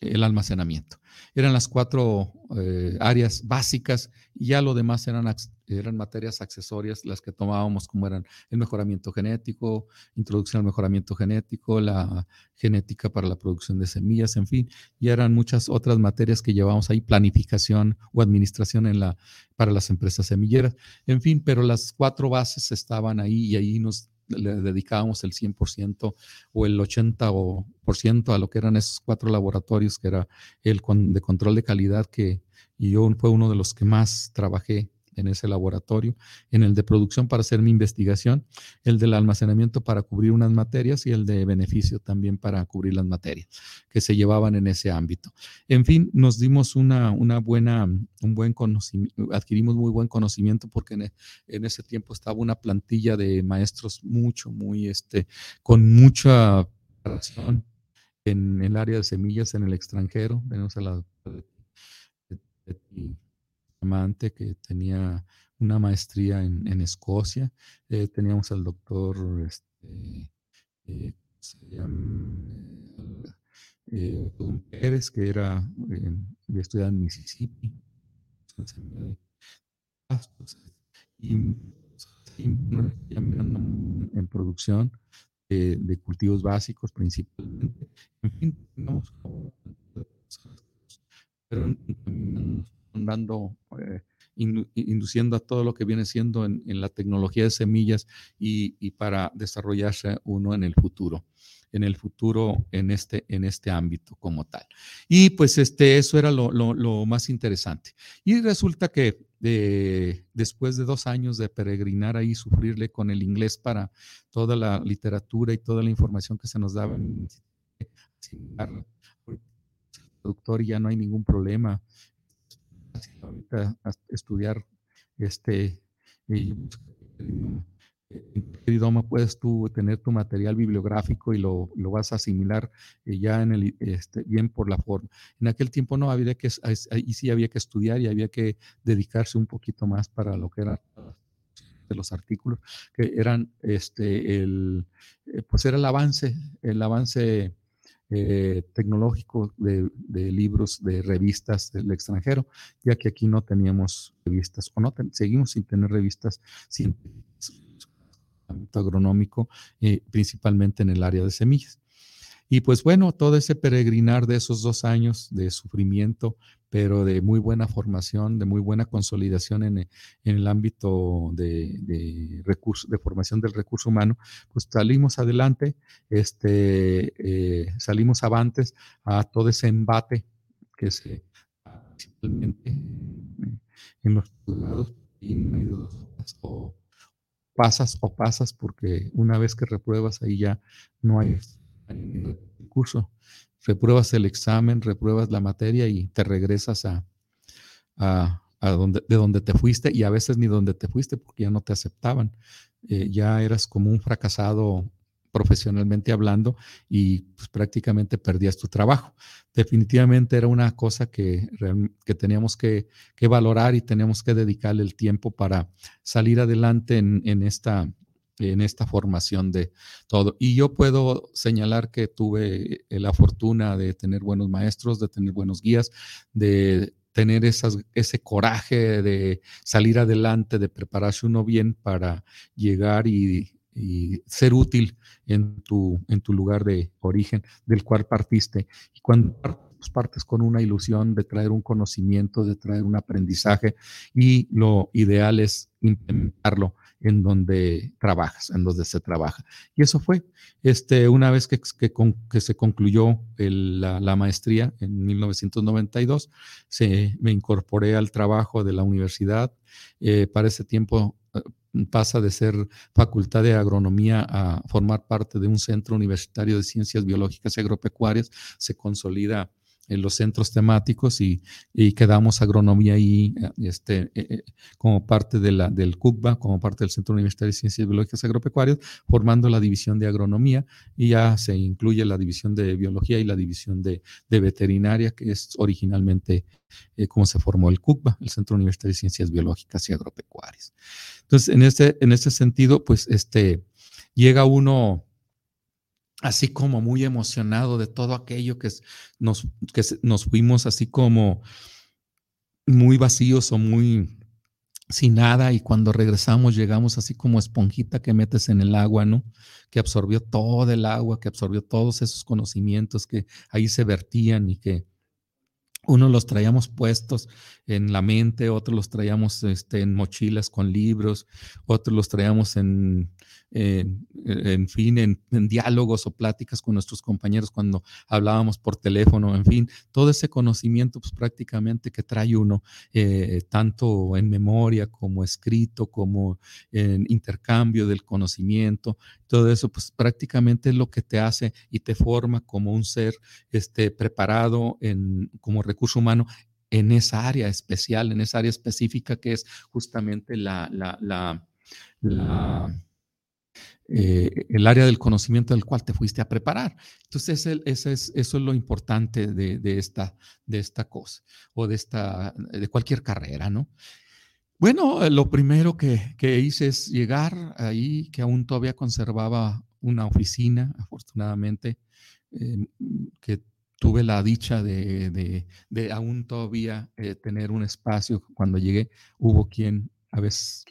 el almacenamiento. Eran las cuatro eh, áreas básicas y ya lo demás eran, eran materias accesorias, las que tomábamos como eran el mejoramiento genético, introducción al mejoramiento genético, la genética para la producción de semillas, en fin, y eran muchas otras materias que llevábamos ahí, planificación o administración en la, para las empresas semilleras, en fin, pero las cuatro bases estaban ahí y ahí nos dedicábamos el 100% o el 80% a lo que eran esos cuatro laboratorios, que era el de control de calidad, que yo fue uno de los que más trabajé en ese laboratorio, en el de producción para hacer mi investigación, el del almacenamiento para cubrir unas materias y el de beneficio también para cubrir las materias que se llevaban en ese ámbito. En fin, nos dimos una, una buena, un buen conocimiento, adquirimos muy buen conocimiento porque en, en, ese tiempo estaba una plantilla de maestros mucho, muy, este, con mucha preparación en, el área de semillas en el extranjero. Tenemos a la amante que tenía una maestría en, Escocia. Eh, teníamos al doctor este, eh, eh, Pérez, que era de estudiar en Mississippi. Y, en producción de cultivos básicos principalmente. En fin, pero dando, eh, induciendo a todo lo que viene siendo en, la tecnología de semillas y, para desarrollarse uno en el futuro, en el futuro en este, en este ámbito como tal. Y pues este, eso era lo, más interesante. Y resulta que eh, después de dos años de peregrinar ahí, sufrirle con el inglés para toda la literatura y toda la información que se nos daba, el productor ya no hay ningún problema. Estudiar este qué idioma puedes tú tener tu material bibliográfico y lo, lo vas a asimilar eh, ya en el, este, bien por la forma. En aquel tiempo no había que, ahí sí había que estudiar y había que dedicarse un poquito más para lo que era de los artículos, que eran este, el, eh, pues era el avance, el avance eh, tecnológico de, libros, de revistas del extranjero, ya que aquí no teníamos revistas, o no seguimos sin tener revistas científicas, agronómico, eh, principalmente en el área de semillas. Y pues bueno, todo ese peregrinar de esos dos años de sufrimiento, pero de muy buena formación, de muy buena consolidación en, el ámbito de, de, de formación del recurso humano, pues salimos adelante, este, eh, salimos avantes a todo ese embate que se principalmente en los juzgados o pasas o pasas porque una vez que repruebas ahí ya no hay curso. Repruebas el examen, repruebas la materia y te regresas a, a, donde, de donde te fuiste y a veces ni donde te fuiste porque ya no te aceptaban. Eh, ya eras como un fracasado profesionalmente hablando y pues, prácticamente perdías tu trabajo. Definitivamente era una cosa que, que teníamos que, valorar y teníamos que dedicarle el tiempo para salir adelante en, esta, en esta formación de todo. Y yo puedo señalar que tuve la fortuna de tener buenos maestros, de tener buenos guías, de tener ese coraje de salir adelante, de prepararse uno bien para llegar y, ser útil en tu, en tu lugar de origen del cual partiste. Y cuando partes con una ilusión de traer un conocimiento, de traer un aprendizaje y lo ideal es implementarlo en donde trabajas, en donde se trabaja. Y eso fue, este, una vez que, que, se concluyó la, maestría en 1992, se, me incorporé al trabajo de la universidad. Eh, para ese tiempo pasa de ser facultad de agronomía a formar parte de un centro universitario de ciencias biológicas y agropecuarias, se consolida en los centros temáticos y, y quedamos agronomía ahí este, eh, eh, como parte de la, del CUCBA, como parte del Centro Universitario de Ciencias Biológicas Agropecuarias, formando la división de agronomía y ya se incluye la división de biología y la división de, de veterinaria, que es originalmente eh, como se formó el CUCBA, el Centro Universitario de Ciencias Biológicas y Agropecuarias. Entonces, en este, en este sentido, pues este, llega uno así como muy emocionado de todo aquello que nos, que nos fuimos así como muy vacíos o muy sin nada y cuando regresamos llegamos así como esponjita que metes en el agua, ¿no? Que absorbió todo el agua, que absorbió todos esos conocimientos que ahí se vertían y que unos los traíamos puestos en la mente, otros los traíamos este, en mochilas con libros, otros los traíamos en, en, fin, en, diálogos o pláticas con nuestros compañeros cuando hablábamos por teléfono, en fin, todo ese conocimiento pues prácticamente que trae uno, eh, tanto en memoria como escrito, como en intercambio del conocimiento, todo eso pues prácticamente es lo que te hace y te forma como un ser este, preparado en, como recurso humano en esa área especial, en esa área específica que es justamente la, eh, el área del conocimiento del cual te fuiste a preparar. Entonces, es, eso es lo importante de, esta, de esta cosa o de, esta, de cualquier carrera, ¿no? Bueno, lo primero que, hice es llegar ahí, que aún todavía conservaba una oficina, afortunadamente, eh, que tuve la dicha de, aún todavía eh, tener un espacio. Cuando llegué, hubo quien a veces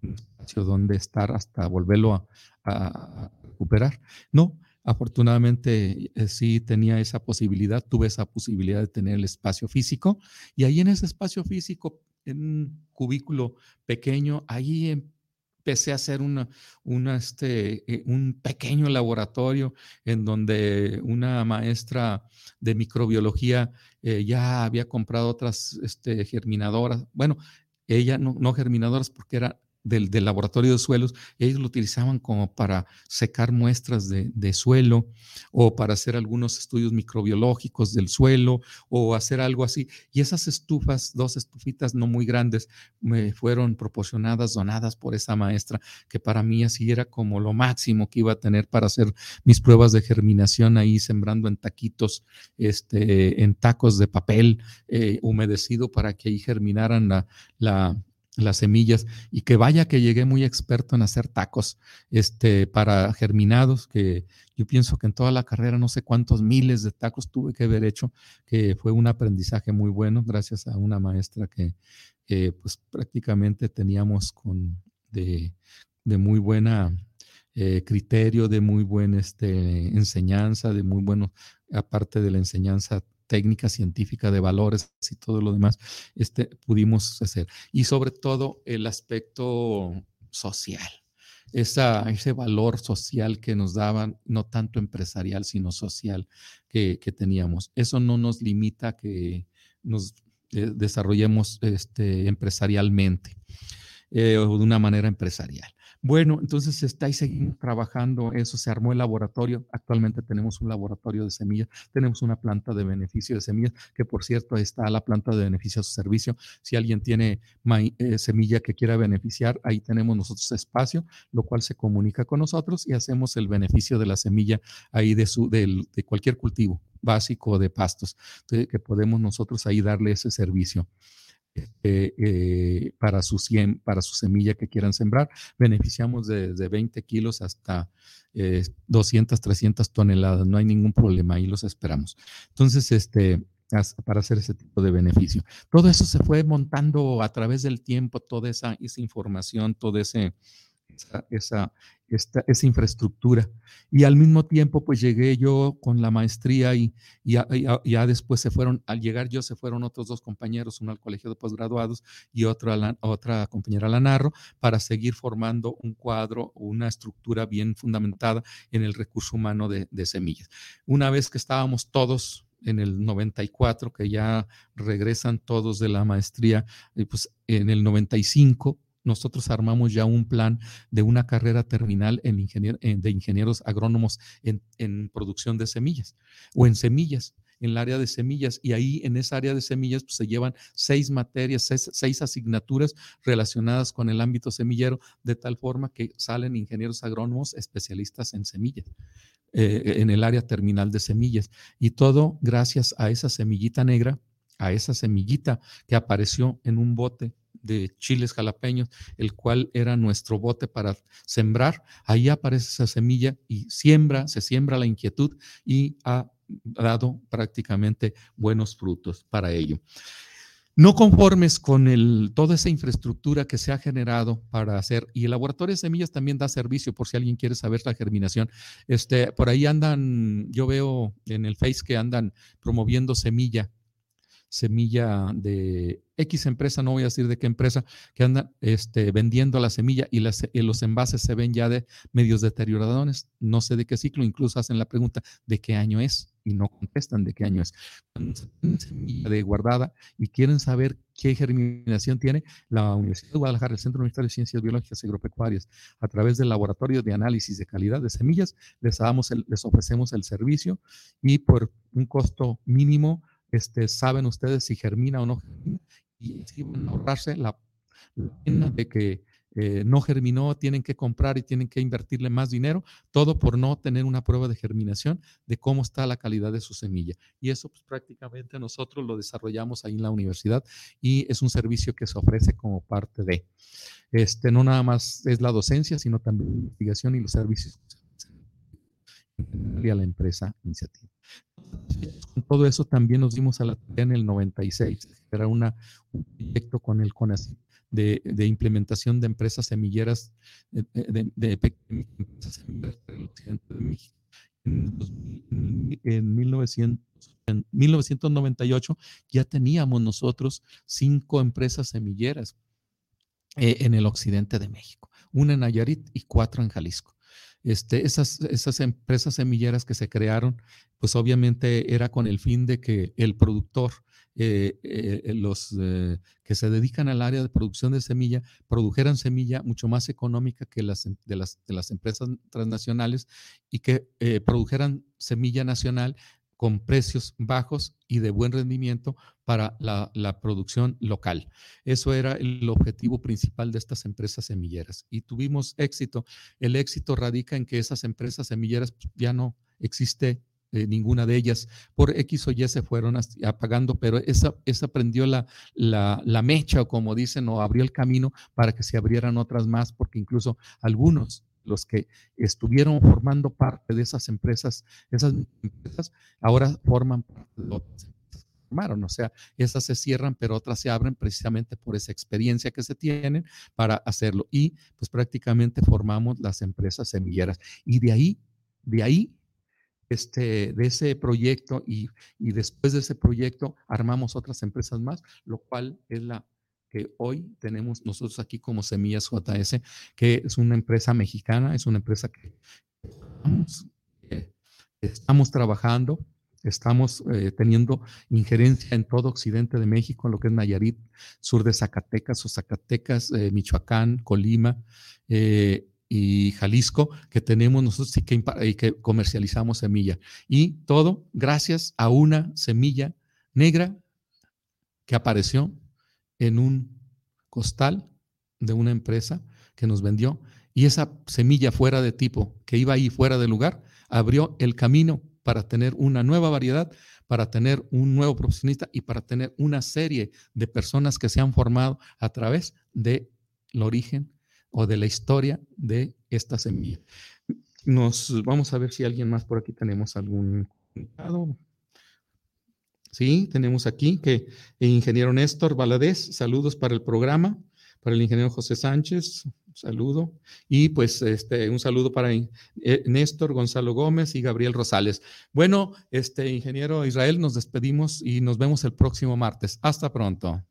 espacio donde estar hasta volverlo a, recuperar. No, afortunadamente eh, sí tenía esa posibilidad, tuve esa posibilidad de tener el espacio físico y ahí en ese espacio físico, en un cubículo pequeño, ahí empecé a hacer este, eh, un pequeño laboratorio en donde una maestra de microbiología eh, ya había comprado otras este, germinadoras. Bueno, ella no, no germinadoras porque era del, laboratorio de suelos, ellos lo utilizaban como para secar muestras de, suelo o para hacer algunos estudios microbiológicos del suelo o hacer algo así. Y esas estufas, dos estufitas no muy grandes, me fueron proporcionadas, donadas por esa maestra, que para mí así era como lo máximo que iba a tener para hacer mis pruebas de germinación ahí, sembrando en taquitos, este, en tacos de papel eh, humedecido para que ahí germinaran la las semillas y que vaya que llegué muy experto en hacer tacos este, para germinados, que yo pienso que en toda la carrera no sé cuántos miles de tacos tuve que haber hecho, que fue un aprendizaje muy bueno gracias a una maestra que pues prácticamente teníamos con de, muy buena eh, criterio, de muy buena este, enseñanza, de muy bueno, aparte de la enseñanza técnica científica de valores y todo lo demás, este, pudimos hacer. Y sobre todo el aspecto social, esa, ese valor social que nos daban, no tanto empresarial, sino social que, teníamos. Eso no nos limita a que nos eh, desarrollemos este, empresarialmente eh, o de una manera empresarial. Bueno, entonces está ahí seguimos trabajando, eso se armó el laboratorio, actualmente tenemos un laboratorio de semillas, tenemos una planta de beneficio de semillas, que por cierto está la planta de beneficio a su servicio, si alguien tiene eh, semilla que quiera beneficiar, ahí tenemos nosotros espacio, lo cual se comunica con nosotros y hacemos el beneficio de la semilla ahí de, su, de, de cualquier cultivo básico de pastos, que podemos nosotros ahí darle ese servicio. Este, eh, para, su para su semilla que quieran sembrar. Beneficiamos desde 20 kilos hasta 200, eh, 300 toneladas. No hay ningún problema, ahí los esperamos. Entonces, este, para hacer ese tipo de beneficio. Todo eso se fue montando a través del tiempo, toda esa, esa información, todo ese, esa, esa, infraestructura. Y al mismo tiempo, pues llegué yo con la maestría y, ya, después se fueron, al llegar yo, se fueron otros dos compañeros, uno al colegio de posgraduados y otro a la, otra compañera a la Narro, para seguir formando un cuadro, una estructura bien fundamentada en el recurso humano de, de semillas. Una vez que estábamos todos en el 94, que ya regresan todos de la maestría, y pues en el 95 nosotros armamos ya un plan de una carrera terminal en de ingenieros agrónomos en, producción de semillas o en semillas en el área de semillas y ahí en esa área de semillas pues, se llevan seis materias, seis, asignaturas relacionadas con el ámbito semillero, de tal forma que salen ingenieros agrónomos especialistas en semillas, eh, en el área terminal de semillas. Y todo gracias a esa semillita negra, a esa semillita que apareció en un bote de chiles jalapeños, el cual era nuestro bote para sembrar. Ahí aparece esa semilla y siembra, se siembra la inquietud y ha dado prácticamente buenos frutos para ello. No conformes con el, toda esa infraestructura que se ha generado para hacer, y el laboratorio de semillas también da servicio por si alguien quiere saber la germinación. Este, por ahí andan, yo veo en el Face que andan promoviendo semilla semilla de X empresa, no voy a decir de qué empresa, que anda este, vendiendo la semilla y, los envases se ven ya de medios deterioradones, no sé de qué ciclo, incluso hacen la pregunta de qué año es y no contestan de qué año es. semilla de guardada y quieren saber qué germinación tiene, la Universidad de Guadalajara, el Centro Universitario de Ciencias Biológicas y Agropecuarias, a través del Laboratorio de Análisis de Calidad de Semillas, les, damos les ofrecemos el servicio y por un costo mínimo este, saben ustedes si germina o no germina y si van a ahorrarse la, pena de que eh, no germinó, tienen que comprar y tienen que invertirle más dinero, todo por no tener una prueba de germinación de cómo está la calidad de su semilla. Y eso pues, prácticamente nosotros lo desarrollamos ahí en la universidad y es un servicio que se ofrece como parte de, este, no nada más es la docencia, sino también la investigación y los servicios y a la empresa iniciativa. Con todo eso también nos dimos a la tarea en el 96, era una, un proyecto con el CONACYT de, de, implementación de empresas semilleras de, de, de empresas semilleras occidente de México. En, en, 1900, en 1998 ya teníamos nosotros cinco empresas semilleras eh, en el occidente de México, una en Nayarit y cuatro en Jalisco. Este, esas, esas empresas semilleras que se crearon, pues obviamente era con el fin de que el productor, eh, eh, los eh, que se dedican al área de producción de semilla, produjeran semilla mucho más económica que las em, de las, de las empresas transnacionales y que produjeran semilla nacional con precios bajos y de buen rendimiento para la, producción local. Eso era el objetivo principal de estas empresas semilleras y tuvimos éxito. El éxito radica en que esas empresas semilleras pues, ya no existe eh, ninguna de ellas. Por X o Y se fueron apagando, pero esa, esa prendió la, la, la mecha, como dicen, o abrió el camino para que se abrieran otras más, porque incluso algunos los que estuvieron formando parte de esas empresas, esas empresas ahora forman parte de otras empresas formaron, o sea, esas se cierran, pero otras se abren precisamente por esa experiencia que se tienen para hacerlo. Y pues prácticamente formamos las empresas semilleras. Y de ahí, de ahí este, de ese proyecto y, y, después de ese proyecto armamos otras empresas más, lo cual es la que hoy tenemos nosotros aquí como Semillas JS, que es una empresa mexicana, es una empresa que estamos, trabajando, estamos eh, teniendo injerencia en todo occidente de México, en lo que es Nayarit, sur de Zacatecas o Zacatecas, eh, Michoacán, Colima, eh, y Jalisco, que tenemos nosotros y que, y que comercializamos semilla. Y todo gracias a una semilla negra que apareció en un costal de una empresa que nos vendió y esa semilla fuera de tipo que iba ahí fuera de lugar abrió el camino para tener una nueva variedad, para tener un nuevo profesionista y para tener una serie de personas que se han formado a través del origen o de la historia de esta semilla. Nos vamos a ver si alguien más por aquí tenemos algún Sí, tenemos aquí que el ingeniero Néstor Valadez, saludos para el programa, para el ingeniero José Sánchez, saludo, y pues este, un saludo para eh, Néstor Gonzalo Gómez y Gabriel Rosales. Bueno, este ingeniero Israel, nos despedimos y nos vemos el próximo martes. Hasta pronto.